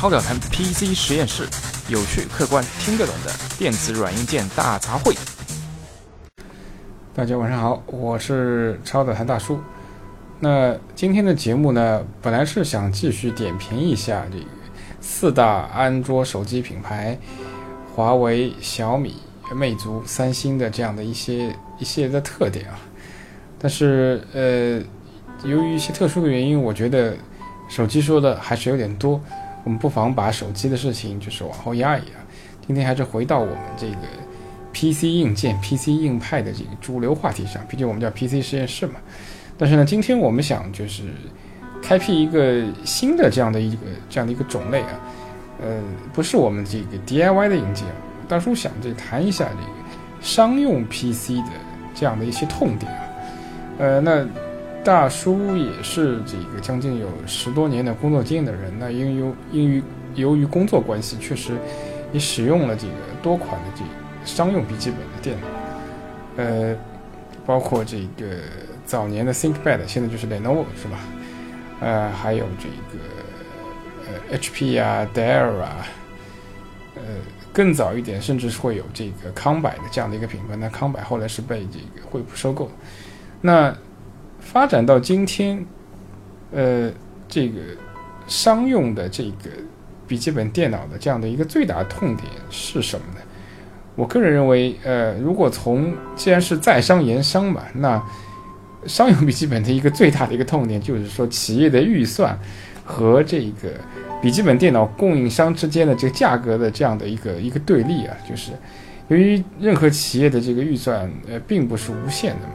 超表谈 PC 实验室，有趣、客观、听得懂的电子软硬件大杂烩。大家晚上好，我是超表谈大叔。那今天的节目呢，本来是想继续点评一下这四大安卓手机品牌——华为、小米、魅族、三星的这样的一些一系列的特点啊。但是呃，由于一些特殊的原因，我觉得手机说的还是有点多，我们不妨把手机的事情就是往后压一压。今天还是回到我们这个 PC 硬件、PC 硬派的这个主流话题上，毕竟我们叫 PC 实验室嘛。但是呢，今天我们想就是开辟一个新的这样的一个这样的一个种类啊，呃，不是我们这个 DIY 的硬件，大叔想这谈一下这个商用 PC 的这样的一些痛点啊。呃，那大叔也是这个将近有十多年的工作经验的人，那因由因于由于工作关系，确实也使用了这个多款的这个商用笔记本的电脑，呃，包括这个早年的 ThinkPad，现在就是 Lenovo 是吧？呃，还有这个呃 HP 啊、Dell 啊，呃，更早一点，甚至会有这个康柏的这样的一个品牌，那康柏后来是被这个惠普收购。那发展到今天，呃，这个商用的这个笔记本电脑的这样的一个最大的痛点是什么呢？我个人认为，呃，如果从既然是在商言商嘛，那商用笔记本的一个最大的一个痛点就是说，企业的预算和这个笔记本电脑供应商之间的这个价格的这样的一个一个对立啊，就是由于任何企业的这个预算呃并不是无限的嘛。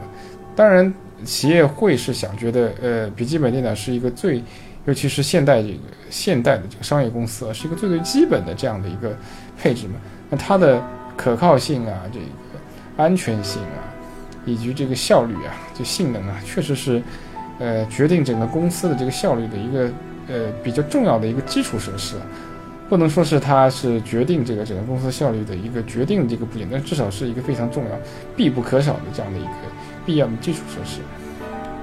当然，企业会是想觉得，呃，笔记本电脑是一个最，尤其是现代这个现代的这个商业公司啊，是一个最最基本的这样的一个配置嘛。那它的可靠性啊，这个安全性啊，以及这个效率啊，这性能啊，确实是，呃，决定整个公司的这个效率的一个呃比较重要的一个基础设施。不能说是它是决定这个整个公司效率的一个决定这个部件，但至少是一个非常重要、必不可少的这样的一个。必要的基础设施，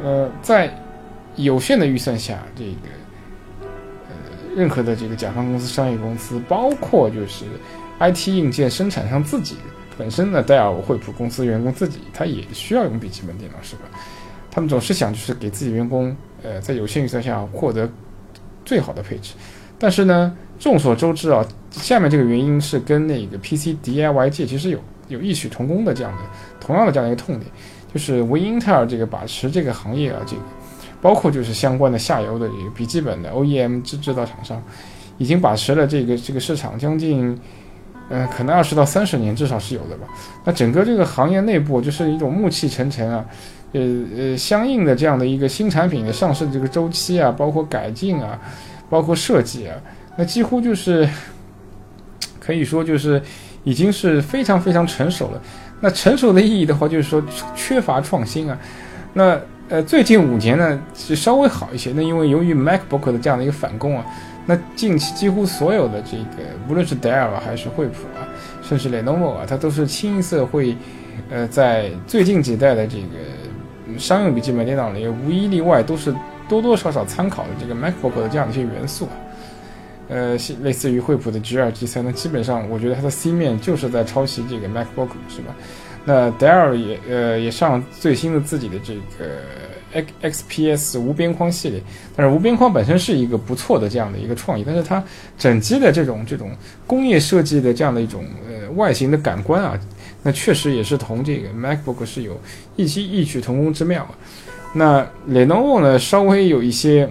呃，在有限的预算下，这个呃，任何的这个甲方公司、商业公司，包括就是 IT 硬件生产商自己本身呢，戴尔、惠普公司员工自己，他也需要用笔记本电脑，是吧？他们总是想就是给自己员工，呃，在有限预算下获得最好的配置。但是呢，众所周知啊，下面这个原因是跟那个 PC DIY 界其实有有异曲同工的这样的同样的这样一个痛点。就是为英特尔这个把持这个行业啊，这个包括就是相关的下游的这个笔记本的 OEM 制制造厂商，已经把持了这个这个市场将近，嗯，可能二十到三十年至少是有的吧。那整个这个行业内部就是一种暮气沉沉啊，呃呃，相应的这样的一个新产品的上市的这个周期啊，包括改进啊，包括设计啊，那几乎就是 可以说就是已经是非常非常成熟了。那成熟的意义的话，就是说缺乏创新啊。那呃，最近五年呢是稍微好一些。那因为由于 MacBook 的这样的一个反攻啊，那近期几乎所有的这个，无论是 Dell 还是惠普啊，甚至 Lenovo 啊，它都是清一色会，呃，在最近几代的这个商用笔记本电脑里，无一例外都是多多少少参考的这个 MacBook 的这样的一些元素啊。呃，类似于惠普的 G2、G3，那基本上我觉得它的 C 面就是在抄袭这个 MacBook，是吧？那 Dell 也呃也上最新的自己的这个 X XPS 无边框系列，但是无边框本身是一个不错的这样的一个创意，但是它整机的这种这种工业设计的这样的一种呃外形的感官啊，那确实也是同这个 MacBook 是有异曲异曲同工之妙。那 Lenovo 呢，稍微有一些。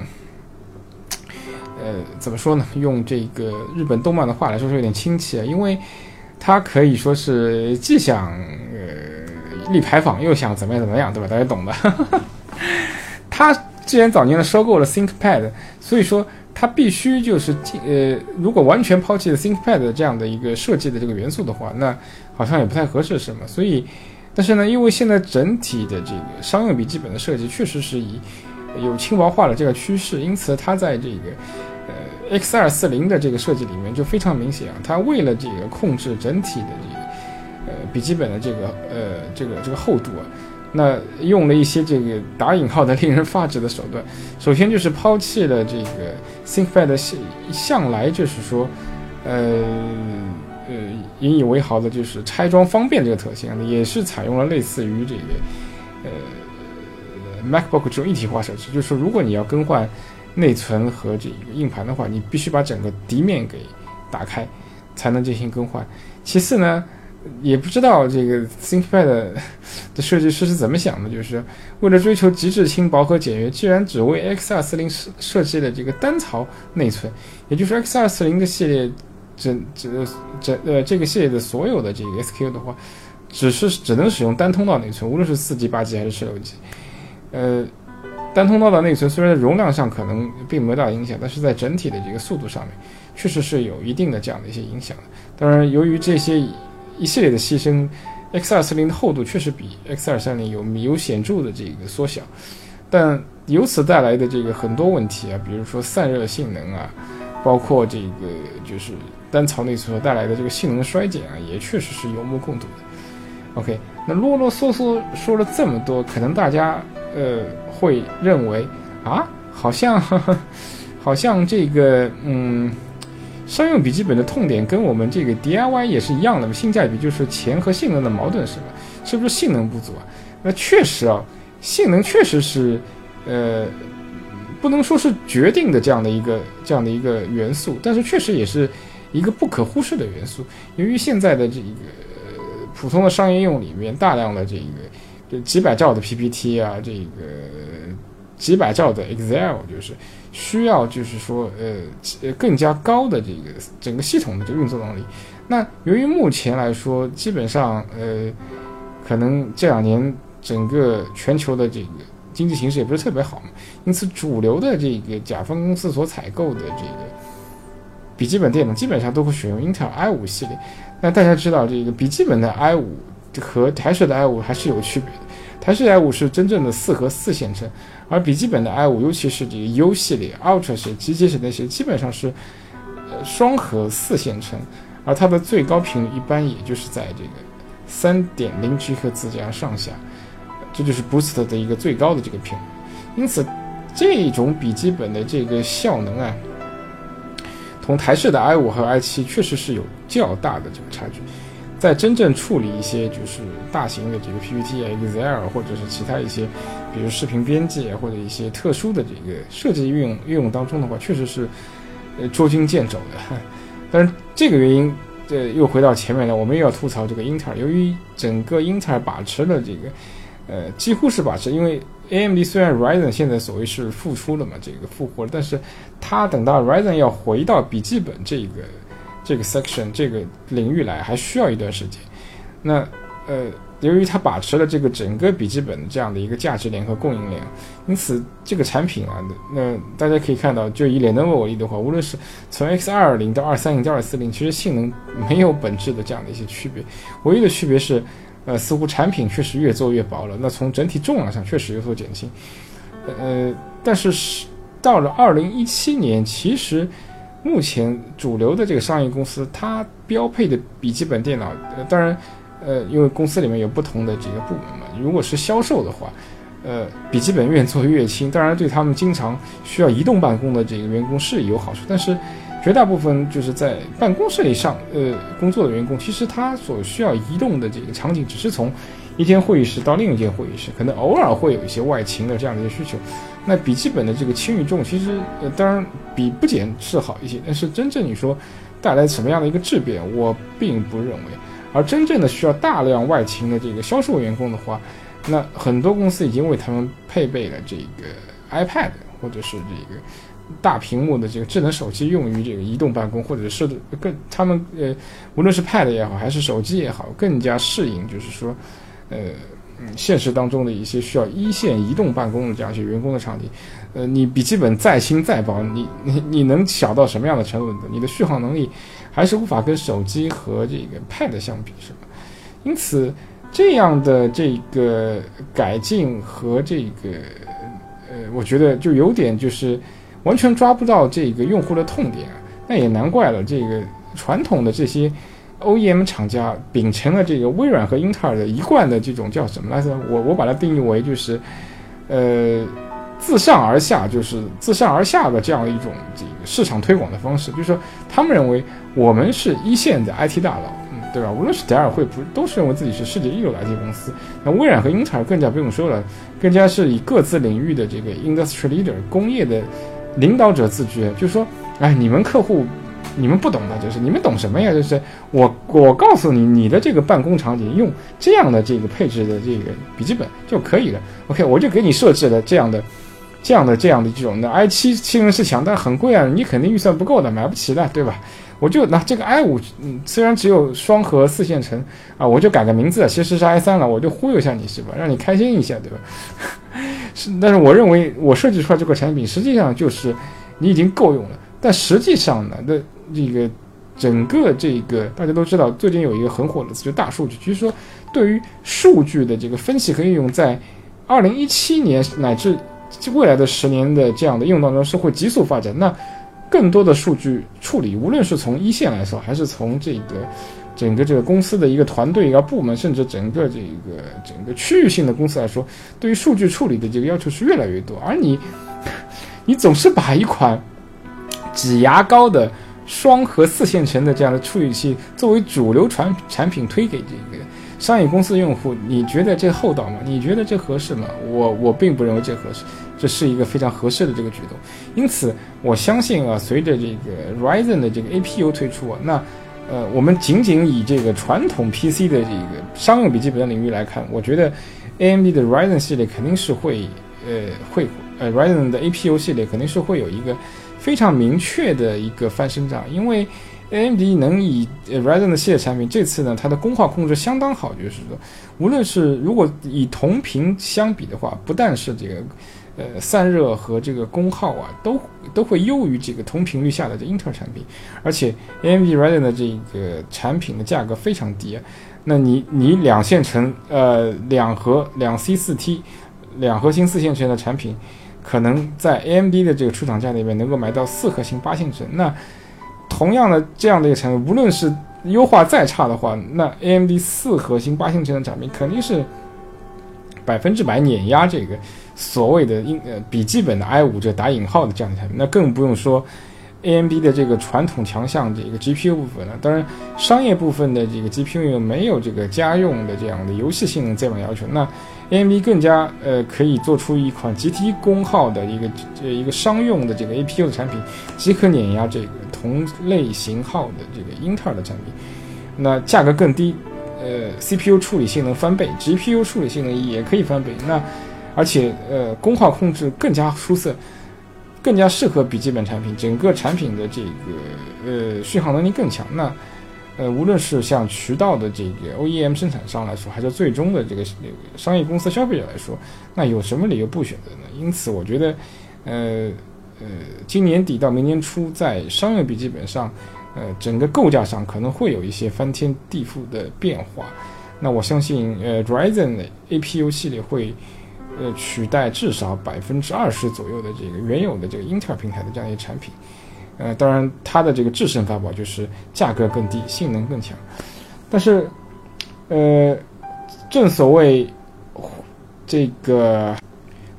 呃，怎么说呢？用这个日本动漫的话来说，是有点亲切，因为它可以说是既想呃立牌坊，又想怎么样怎么样，对吧？大家懂的。他既然早年的收购了 ThinkPad，所以说他必须就是呃，如果完全抛弃了 ThinkPad 这样的一个设计的这个元素的话，那好像也不太合适，是吗？所以，但是呢，因为现在整体的这个商用笔记本的设计确实是以有轻薄化的这个趋势，因此它在这个。，X 二四零的这个设计里面就非常明显啊，它为了这个控制整体的这个呃笔记本的这个呃这个这个厚度啊，那用了一些这个打引号的令人发指的手段，首先就是抛弃了这个 ThinkPad 向向来就是说，呃呃引以为豪的就是拆装方便这个特性，也是采用了类似于这个呃 MacBook 这种一体化设计，就是说如果你要更换内存和这个硬盘的话，你必须把整个底面给打开才能进行更换。其次呢。也不知道这个 ThinkPad 的设计师是怎么想的，就是为了追求极致轻薄和简约，居然只为 X240 设设计了这个单槽内存，也就是 X240 的系列，整整整呃这个系列的所有的这个 SKU 的话，只是只能使用单通道内存，无论是四 G、八 G 还是十六 G。呃，单通道的内存虽然容量上可能并没有大影响，但是在整体的这个速度上面，确实是有一定的这样的一些影响。当然，由于这些。一系列的牺牲，X240 的厚度确实比 X230 有有显著的这个缩小，但由此带来的这个很多问题啊，比如说散热性能啊，包括这个就是单槽内存所带来的这个性能衰减啊，也确实是有目共睹的。OK，那啰啰嗦嗦说了这么多，可能大家呃会认为啊，好像 好像这个嗯。商用笔记本的痛点跟我们这个 DIY 也是一样的，性价比就是钱和性能的矛盾是吧？是不是性能不足啊？那确实啊，性能确实是，呃，不能说是决定的这样的一个这样的一个元素，但是确实也是一个不可忽视的元素。由于现在的这个普通的商业用里面大量的这个就几百兆的 PPT 啊，这个几百兆的 Excel 就是。需要就是说，呃，更加高的这个整个系统的这个运作能力。那由于目前来说，基本上，呃，可能这两年整个全球的这个经济形势也不是特别好嘛，因此主流的这个甲方公司所采购的这个笔记本电脑基本上都会选用英特尔 i5 系列。那大家知道，这个笔记本的 i5 和台式的 i5 还是有区别的。台式 i5 是真正的四核四线程。而笔记本的 i5，尤其是这个 U 系列、Ultra 系、机械式那些，基本上是呃双核四线程，而它的最高频率一般也就是在这个三点零 G 赫兹这样上下，这就是 Boost 的一个最高的这个频率。因此，这种笔记本的这个效能啊，同台式的 i5 和 i7 确实是有较大的这个差距。在真正处理一些就是大型的这个 PPT 啊、Excel 或者是其他一些，比如视频编辑或者一些特殊的这个设计运用运用当中的话，确实是呃捉襟见肘的。但是这个原因，这又回到前面来，我们又要吐槽这个英特尔。由于整个英特尔把持了这个，呃，几乎是把持，因为 AMD 虽然 Ryzen 现在所谓是复出了嘛，这个复活了，但是它等到 Ryzen 要回到笔记本这个。这个 section 这个领域来还需要一段时间，那呃，由于它把持了这个整个笔记本这样的一个价值链和供应链，因此这个产品啊，那大家可以看到，就以 Lenovo 为例的话，无论是从 X 二零到二三零到二四零，其实性能没有本质的这样的一些区别，唯一的区别是，呃，似乎产品确实越做越薄了，那从整体重量上确实有所减轻，呃，但是是到了二零一七年，其实。目前主流的这个商业公司，它标配的笔记本电脑，呃，当然，呃，因为公司里面有不同的这个部门嘛。如果是销售的话，呃，笔记本越做越轻，当然对他们经常需要移动办公的这个员工是有好处。但是，绝大部分就是在办公室里上呃工作的员工，其实他所需要移动的这个场景，只是从一间会议室到另一间会议室，可能偶尔会有一些外勤的这样的一些需求。那笔记本的这个轻与重，其实呃，当然比不减是好一些，但是真正你说带来什么样的一个质变，我并不认为。而真正的需要大量外勤的这个销售员工的话，那很多公司已经为他们配备了这个 iPad 或者是这个大屏幕的这个智能手机，用于这个移动办公，或者是更他们呃，无论是 Pad 也好，还是手机也好，更加适应，就是说，呃。现实当中的一些需要一线移动办公的这样一些员工的场景，呃，你笔记本再轻再薄，你你你能小到什么样的程度？你的续航能力还是无法跟手机和这个 Pad 相比，是吧？因此，这样的这个改进和这个，呃，我觉得就有点就是完全抓不到这个用户的痛点，那也难怪了。这个传统的这些。OEM 厂家秉承了这个微软和英特尔的一贯的这种叫什么来着？我我把它定义为就是，呃，自上而下，就是自上而下的这样一种这个市场推广的方式。就是说，他们认为我们是一线的 IT 大佬，嗯，对吧？无论是戴尔惠普，都是认为自己是世界一流的 IT 公司。那微软和英特尔更加不用说了，更加是以各自领域的这个 industry leader 工业的领导者自居。就说，哎，你们客户。你们不懂的，就是你们懂什么呀？就是我我告诉你，你的这个办公场景用这样的这个配置的这个笔记本就可以了。OK，我就给你设置了这样的、这样的、这样的这种的 i 七性能是强，但很贵啊，你肯定预算不够的，买不起的，对吧？我就拿这个 i 五，嗯，虽然只有双核四线程啊，我就改个名字，其实是 i 三了，我就忽悠一下你是吧？让你开心一下，对吧？是，但是我认为我设计出来这个产品，实际上就是你已经够用了，但实际上呢，那。这个整个这个大家都知道，最近有一个很火的词，就大数据。其实说，对于数据的这个分析和应用，在二零一七年乃至未来的十年的这样的应用当中，是会急速发展。那更多的数据处理，无论是从一线来说，还是从这个整个这个公司的一个团队、一个部门，甚至整个这个整个区域性的公司来说，对于数据处理的这个要求是越来越多。而你，你总是把一款挤牙膏的。双核四线程的这样的处理器作为主流产产品推给这个商业公司用户，你觉得这厚道吗？你觉得这合适吗？我我并不认为这合适，这是一个非常合适的这个举动。因此，我相信啊，随着这个 Ryzen 的这个 APU 推出啊，那呃，我们仅仅以这个传统 PC 的这个商用笔记本的领域来看，我觉得 AMD 的 Ryzen 系列肯定是会呃会呃 Ryzen 的 APU 系列肯定是会有一个。非常明确的一个翻身仗，因为 AMD 能以 Ryzen 的系列产品，这次呢，它的功耗控制相当好，就是说，无论是如果以同频相比的话，不但是这个呃散热和这个功耗啊，都都会优于这个同频率下的这英特尔产品，而且 AMD Ryzen 的这个产品的价格非常低，那你你两线程呃两核两 C 四 T 两核心四线程的产品。可能在 AMD 的这个出厂价里面能够买到四核心八线程，那同样的这样的一个产品，无论是优化再差的话，那 AMD 四核心八线程的产品肯定是百分之百碾压这个所谓的英呃笔记本的 i 五这打引号的这样的产品，那更不用说 AMD 的这个传统强项这个 GPU 部分了。当然，商业部分的这个 GPU 没有这个家用的这样的游戏性能这样要求，那。AMD 更加呃可以做出一款极低功耗的一个这一个商用的这个 APU 的产品，即可碾压这个同类型号的这个英特尔的产品。那价格更低，呃 CPU 处理性能翻倍，GPU 处理性能也可以翻倍。那而且呃功耗控制更加出色，更加适合笔记本产品，整个产品的这个呃续航能力更强。那呃，无论是像渠道的这个 OEM 生产商来说，还是最终的这个商业公司消费者来说，那有什么理由不选择呢？因此，我觉得，呃呃，今年底到明年初，在商用笔记本上，呃，整个构架上可能会有一些翻天地覆的变化。那我相信，呃，Ryzen 的 APU 系列会，呃，取代至少百分之二十左右的这个原有的这个英特尔平台的这样一些产品。呃，当然，它的这个制胜法宝就是价格更低，性能更强。但是，呃，正所谓这个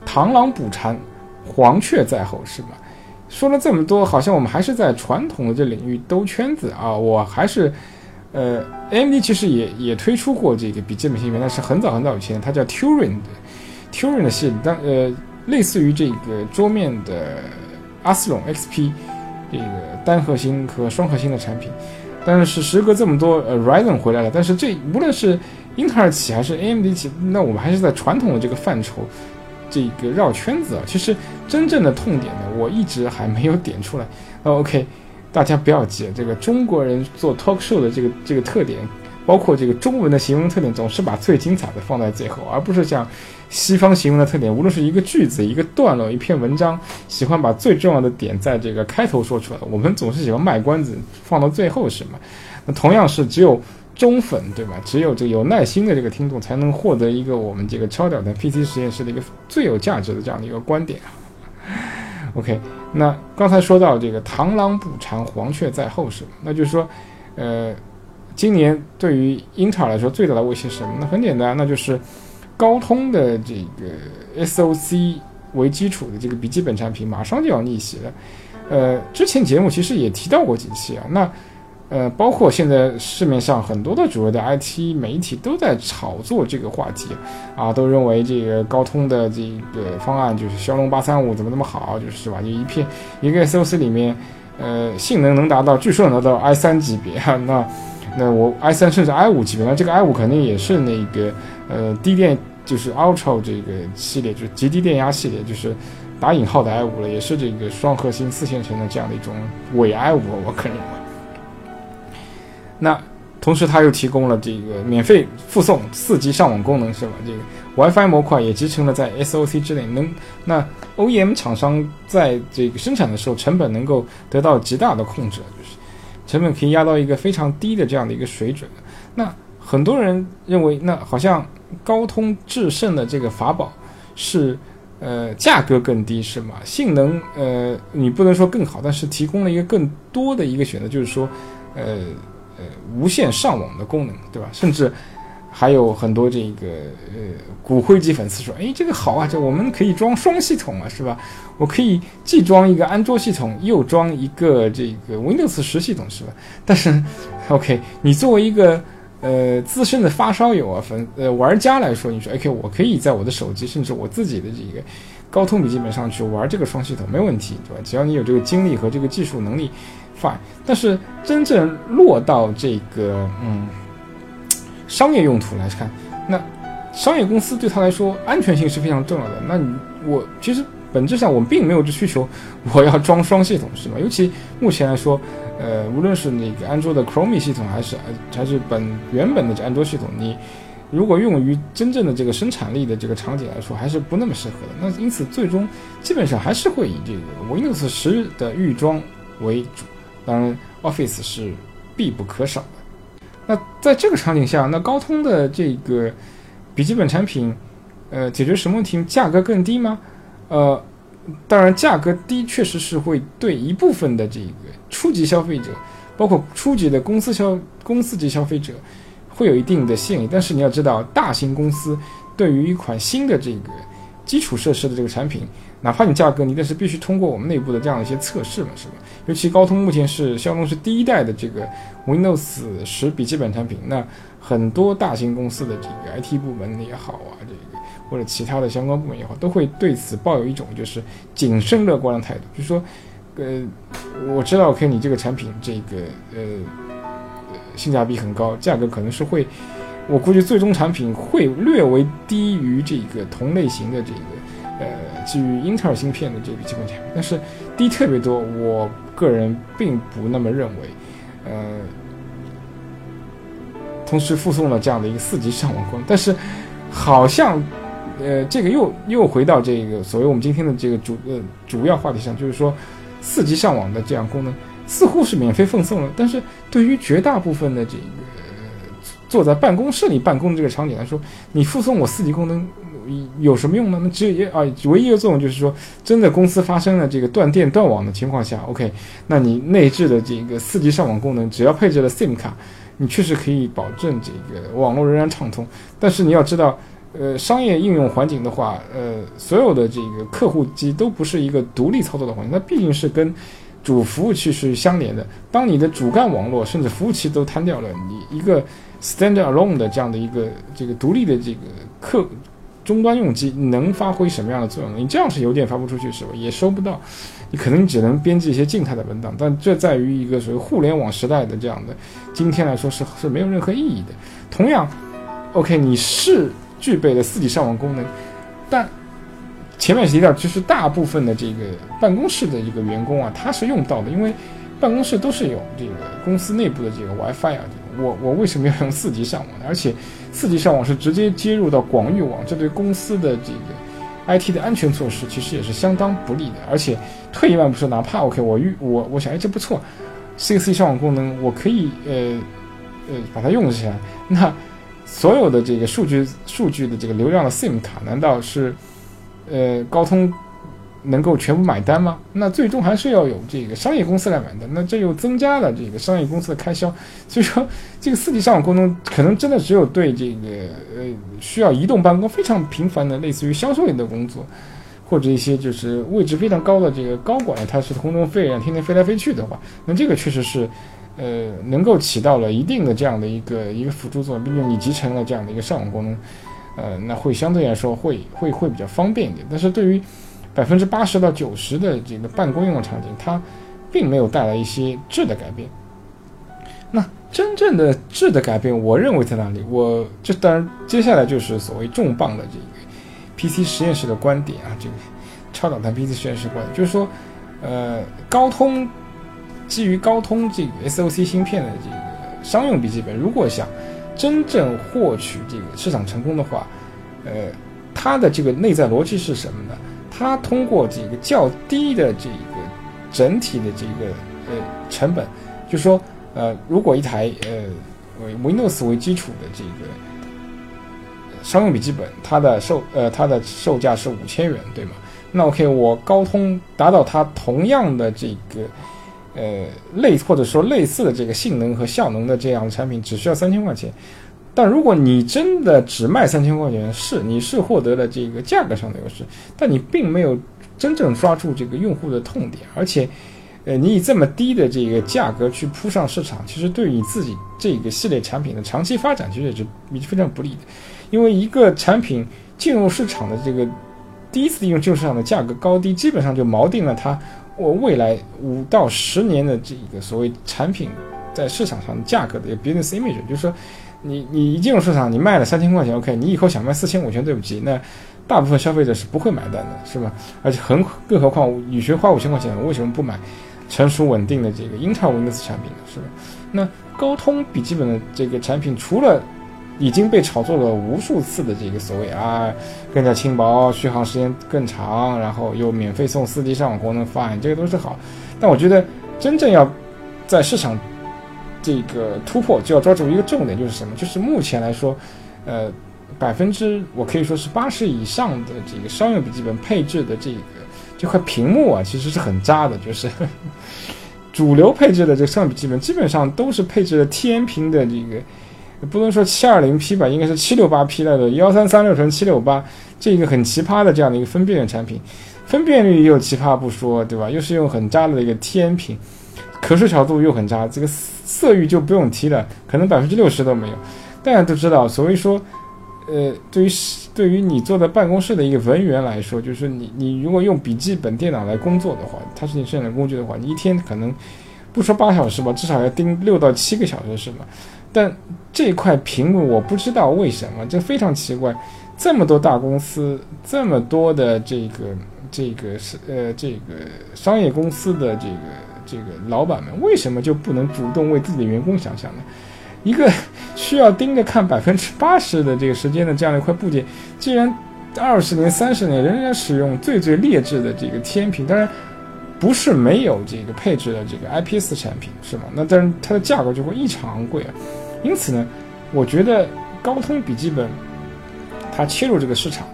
螳螂捕蝉，黄雀在后，是吧？说了这么多，好像我们还是在传统的这领域兜圈子啊。我还是，呃，AMD 其实也也推出过这个笔记本芯片，但是很早很早以前，它叫 Turing 的 Turing 的系列，但呃，类似于这个桌面的阿斯隆 XP。这个单核心和双核心的产品，但是时隔这么多，呃，Ryzen 回来了。但是这无论是英特尔起还是 AMD 起，那我们还是在传统的这个范畴，这个绕圈子啊。其实真正的痛点呢，我一直还没有点出来。OK，大家不要急，这个中国人做 talk show 的这个这个特点。包括这个中文的形容特点，总是把最精彩的放在最后，而不是像西方形容的特点，无论是一个句子、一个段落、一篇文章，喜欢把最重要的点在这个开头说出来。我们总是喜欢卖关子，放到最后是吗？那同样是只有忠粉对吧？只有这个有耐心的这个听众，才能获得一个我们这个超屌的 PC 实验室的一个最有价值的这样的一个观点啊。OK，那刚才说到这个螳螂捕蝉，黄雀在后是吗？那就是说，呃。今年对于英特尔来说最大的威胁是什么？那很简单，那就是高通的这个 SOC 为基础的这个笔记本产品马上就要逆袭了。呃，之前节目其实也提到过几期啊，那呃，包括现在市面上很多的主流的 IT 媒体都在炒作这个话题啊，都认为这个高通的这个方案就是骁龙八三五怎么那么好，就是吧？就一片一个 SOC 里面，呃，性能能达到，据说能达到 i 三级别啊，那那我 i 三甚至 i 五级别，那这个 i 五肯定也是那个呃低电，就是 Ultra 这个系列，就是极低电压系列，就是打引号的 i 五了，也是这个双核心四线程的这样的一种伪 i 五，我个人认为。那同时，它又提供了这个免费附送四 G 上网功能，是吧？这个 WiFi 模块也集成了在 SOC 之内，能那 OEM 厂商在这个生产的时候，成本能够得到极大的控制，就是成本可以压到一个非常低的这样的一个水准。那很多人认为，那好像高通制胜的这个法宝是，呃，价格更低，是吗？性能，呃，你不能说更好，但是提供了一个更多的一个选择，就是说，呃。无线上网的功能，对吧？甚至还有很多这个呃骨灰级粉丝说，哎，这个好啊，这我们可以装双系统啊，是吧？我可以既装一个安卓系统，又装一个这个 Windows 十系统，是吧？但是，OK，你作为一个呃资深的发烧友啊，粉呃玩家来说，你说，OK，我可以在我的手机，甚至我自己的这个高通笔记本上去玩这个双系统，没问题，对吧？只要你有这个精力和这个技术能力。fine，但是真正落到这个嗯商业用途来看，那商业公司对他来说安全性是非常重要的。那你我其实本质上我并没有这需求，我要装双系统是吗？尤其目前来说，呃，无论是那个安卓的 Chrome 系统，还是还是本原本的这安卓系统，你如果用于真正的这个生产力的这个场景来说，还是不那么适合的。那因此最终基本上还是会以这个 Windows 十的预装为主。当然，Office 是必不可少的。那在这个场景下，那高通的这个笔记本产品，呃，解决什么问题？价格更低吗？呃，当然，价格低确实是会对一部分的这个初级消费者，包括初级的公司消公司级消费者，会有一定的吸引力。但是你要知道，大型公司对于一款新的这个基础设施的这个产品，哪怕你价格你，但是必须通过我们内部的这样一些测试嘛，是吧？尤其高通目前是骁龙是第一代的这个 Windows 十笔记本产品，那很多大型公司的这个 IT 部门也好啊，这个或者其他的相关部门也好，都会对此抱有一种就是谨慎乐观的态度，就是说，呃，我知道 OK 你这个产品这个呃性价比很高，价格可能是会，我估计最终产品会略微低于这个同类型的这个呃基于英特尔芯片的这个笔记本产品，但是低特别多，我。个人并不那么认为，呃，同时附送了这样的一个四级上网功能，但是好像，呃，这个又又回到这个所谓我们今天的这个主呃主要话题上，就是说四级上网的这样功能似乎是免费奉送了，但是对于绝大部分的这个坐在办公室里办公的这个场景来说，你附送我四级功能。有什么用呢？那只有啊，唯一的作用就是说，真的公司发生了这个断电断网的情况下，OK，那你内置的这个四 G 上网功能，只要配置了 SIM 卡，你确实可以保证这个网络仍然畅通。但是你要知道，呃，商业应用环境的话，呃，所有的这个客户机都不是一个独立操作的环境，那毕竟是跟主服务器是相连的。当你的主干网络甚至服务器都瘫掉了，你一个 standalone 的这样的一个这个独立的这个客。终端用机能发挥什么样的作用呢？你这样是邮件发不出去是吧？也收不到，你可能只能编辑一些静态的文档。但这在于一个所谓互联网时代的这样的今天来说是是没有任何意义的。同样，OK，你是具备了四 G 上网功能，但前面提到就是大部分的这个办公室的一个员工啊，他是用到的，因为办公室都是有这个公司内部的这个 WiFi 啊。我我为什么要用四 G 上网呢？而且四 G 上网是直接接入到广域网，这对公司的这个 IT 的安全措施其实也是相当不利的。而且退一万步说，哪怕 OK，我预我我想，哎，这不错四 G 上网功能我可以呃呃把它用起来。那所有的这个数据数据的这个流量的 SIM 卡，难道是呃高通能够全部买单吗？那最终还是要有这个商业公司来买单，那这又增加了这个商业公司的开销。所以说，这个四级上网功能可能真的只有对这个呃需要移动办公非常频繁的，类似于销售类的工作，或者一些就是位置非常高的这个高管，他是空中飞人，天天飞来飞去的话，那这个确实是呃能够起到了一定的这样的一个一个辅助作用，并且你集成了这样的一个上网功能，呃，那会相对来说会会会比较方便一点。但是对于百分之八十到九十的这个办公用场景，它并没有带来一些质的改变。那真正的质的改变，我认为在哪里？我这当然接下来就是所谓重磅的这个 PC 实验室的观点啊，这个超导弹 PC 实验室观点，就是说，呃，高通基于高通这个 SOC 芯片的这个商用笔记本，如果想真正获取这个市场成功的话，呃，它的这个内在逻辑是什么呢？它通过这个较低的这个整体的这个呃成本，就说呃，如果一台呃为 Windows 为基础的这个商用笔记本，它的售呃它的售价是五千元，对吗？那 OK，我高通达到它同样的这个呃类或者说类似的这个性能和效能的这样的产品，只需要三千块钱。但如果你真的只卖三千块钱，是你是获得了这个价格上的优势，但你并没有真正抓住这个用户的痛点，而且，呃，你以这么低的这个价格去铺上市场，其实对于你自己这个系列产品的长期发展，其实也是非常不利的，因为一个产品进入市场的这个第一次利用进入市场的价格高低，基本上就锚定了它我未来五到十年的这个所谓产品在市场上价格的一个 business image，就是说。你你一进入市场，你卖了三千块钱，OK，你以后想卖四千五千，对不起，那大部分消费者是不会买单的，是吧？而且很更何况，你学花五千块钱，为什么不买成熟稳定的这个英特尔 Windows 产品呢？是吧？那高通笔记本的这个产品，除了已经被炒作了无数次的这个所谓啊更加轻薄、续航时间更长，然后又免费送四 G 上网功能方案，这个都是好，但我觉得真正要在市场。这个突破就要抓住一个重点，就是什么？就是目前来说，呃，百分之我可以说是八十以上的这个商用笔记本配置的这个这块屏幕啊，其实是很渣的。就是 主流配置的这个商用笔记本，基本上都是配置了天屏的这个，不能说七二零 P 吧，应该是七六八 P 的幺三三六乘七六八，这个很奇葩的这样的一个分辨率产品，分辨率又奇葩不说，对吧？又是用很渣的一个天屏。可视角度又很渣，这个色域就不用提了，可能百分之六十都没有。大家都知道，所谓说，呃，对于对于你坐在办公室的一个文员来说，就是你你如果用笔记本电脑来工作的话，它是你生产工具的话，你一天可能不说八小时吧，至少要盯六到七个小时，是吧？但这块屏幕我不知道为什么，这非常奇怪，这么多大公司，这么多的这个这个是呃这个商业公司的这个。这个老板们为什么就不能主动为自己的员工想想呢？一个 需要盯着看百分之八十的这个时间的这样一块部件，既然二十年、三十年仍然使用最最劣质的这个天平，当然不是没有这个配置的这个 IPS 产品，是吗？那但是它的价格就会异常昂贵啊。因此呢，我觉得高通笔记本它切入这个市场，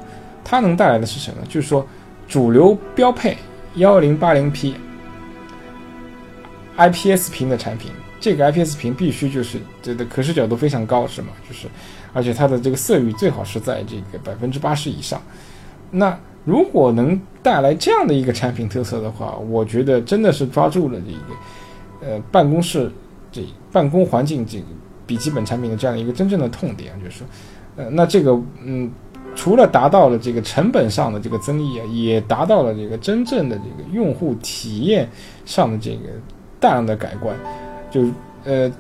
它能带来的是什么？就是说主流标配幺零八零 P。IPS 屏的产品，这个 IPS 屏必须就是这个可视角度非常高，是吗？就是，而且它的这个色域最好是在这个百分之八十以上。那如果能带来这样的一个产品特色的话，我觉得真的是抓住了这个呃办公室这办公环境这个笔记本产品的这样的一个真正的痛点，就是说，呃，那这个嗯，除了达到了这个成本上的这个增益啊，也达到了这个真正的这个用户体验上的这个。大量的改观，就呃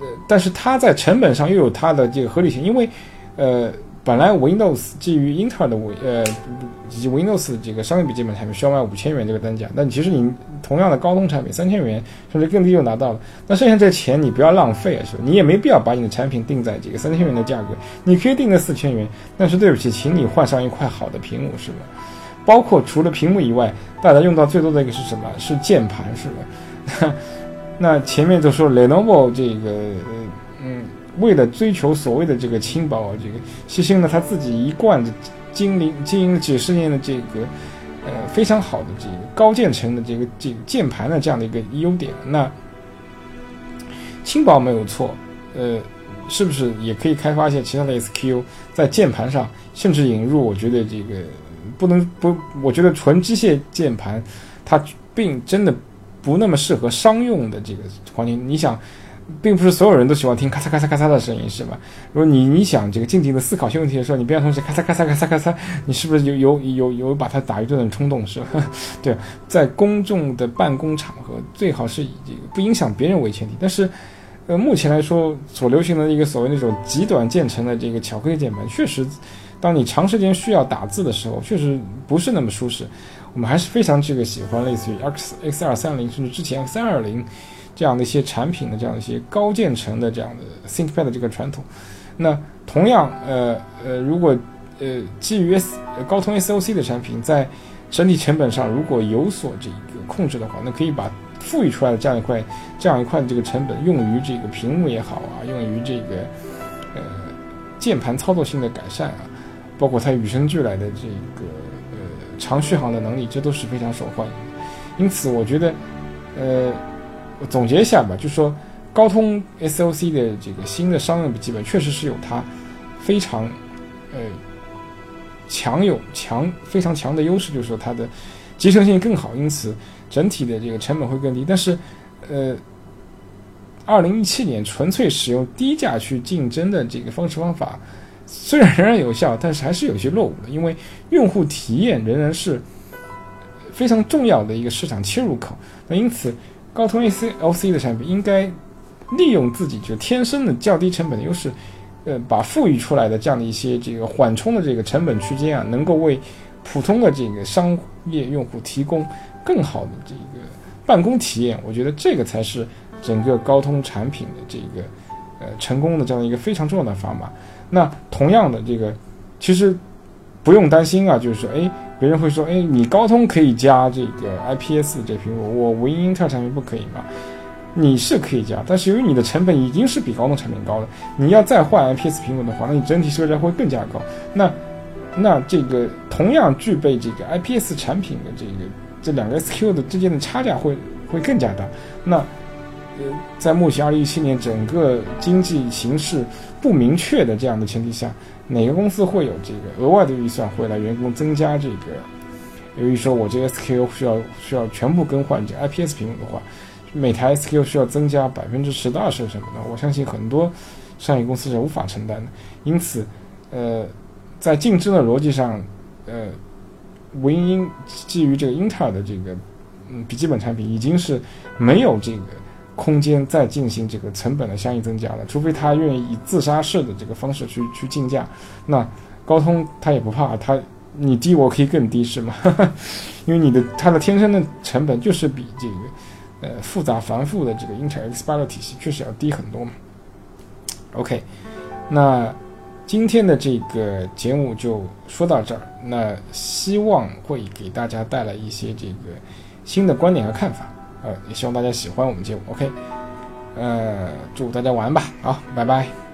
呃，但是它在成本上又有它的这个合理性，因为呃，本来 Windows 基于英特尔的呃以及 Windows 这个商业笔记本产品需要卖五千元这个单价，但其实你同样的高通产品三千元甚至更低就拿到了，那剩下这钱你不要浪费啊，是吧？你也没必要把你的产品定在这个三千元的价格，你可以定在四千元，但是对不起，请你换上一块好的屏幕，是吧？包括除了屏幕以外，大家用到最多的一个是什么？是键盘，是吧？那前面就说 Lenovo 这个，嗯，为了追求所谓的这个轻薄，这个牺牲了他自己一贯的经营经营几十年的这个，呃非常好的这个高键程的这个这个键盘的这样的一个优点。那轻薄没有错，呃，是不是也可以开发一些其他的 SKU 在键盘上，甚至引入？我觉得这个不能不，我觉得纯机械键盘它并真的不那么适合商用的这个环境。你想。并不是所有人都喜欢听咔嚓咔嚓咔嚓的声音，是吧？如果你你想这个静静的思考些问题的时候，你不要同时咔嚓咔嚓咔嚓咔嚓，你是不是有有有有把它打一顿的冲动？是吧？对，在公众的办公场合，最好是以这个不影响别人为前提。但是，呃，目前来说所流行的一个所谓那种极短键程的这个巧克力键盘，确实，当你长时间需要打字的时候，确实不是那么舒适。我们还是非常这个喜欢类似于 X X 二三零，甚至之前 X 三二零。这样的一些产品的这样一些高建成的这样的 ThinkPad 这个传统，那同样呃呃，如果呃基于高通 SOC 的产品在整体成本上如果有所这个控制的话，那可以把富裕出来的这样一块这样一块的这个成本用于这个屏幕也好啊，用于这个呃键盘操作性的改善啊，包括它与生俱来的这个长续航的能力，这都是非常受欢迎的。因此，我觉得呃。总结一下吧，就说，高通 SOC 的这个新的商用笔记本确实是有它非常呃强有强非常强的优势，就是说它的集成性更好，因此整体的这个成本会更低。但是，呃，二零一七年纯粹使用低价去竞争的这个方式方法，虽然仍然有效，但是还是有些落伍的，因为用户体验仍然是非常重要的一个市场切入口。那因此。高通 A C L C 的产品应该利用自己就天生的较低成本的优势，呃，把富裕出来的这样的一些这个缓冲的这个成本区间啊，能够为普通的这个商业用户提供更好的这个办公体验。我觉得这个才是整个高通产品的这个呃成功的这样一个非常重要的砝码。那同样的这个其实不用担心啊，就是说，哎。别人会说：“哎，你高通可以加这个 IPS 这屏幕，我唯英特尔产品不可以吗？你是可以加，但是由于你的成本已经是比高通产品高了，你要再换 IPS 屏幕的话，那你整体售价会更加高。那那这个同样具备这个 IPS 产品的这个这两个 SQ 的之间的差价会会更加大。那呃，在目前二零一七年整个经济形势不明确的这样的前提下。”哪个公司会有这个额外的预算，会来员工增加这个？由于说我这个 SKU 需要需要全部更换这 IPS 屏幕的话，每台 SKU 需要增加百分之十到二十的成本，那我相信很多商业公司是无法承担的。因此，呃，在竞争的逻辑上，呃，唯英基于这个英特尔的这个嗯笔记本产品已经是没有这个。空间再进行这个成本的相应增加了，除非他愿意以自杀式的这个方式去去竞价，那高通他也不怕，他你低我可以更低是吗？因为你的它的天生的成本就是比这个呃复杂繁复的这个英特尔 X 八六体系确实要低很多嘛。OK，那今天的这个节目就说到这儿，那希望会给大家带来一些这个新的观点和看法。呃，也希望大家喜欢我们节目，OK，呃，祝大家晚安吧，好，拜拜。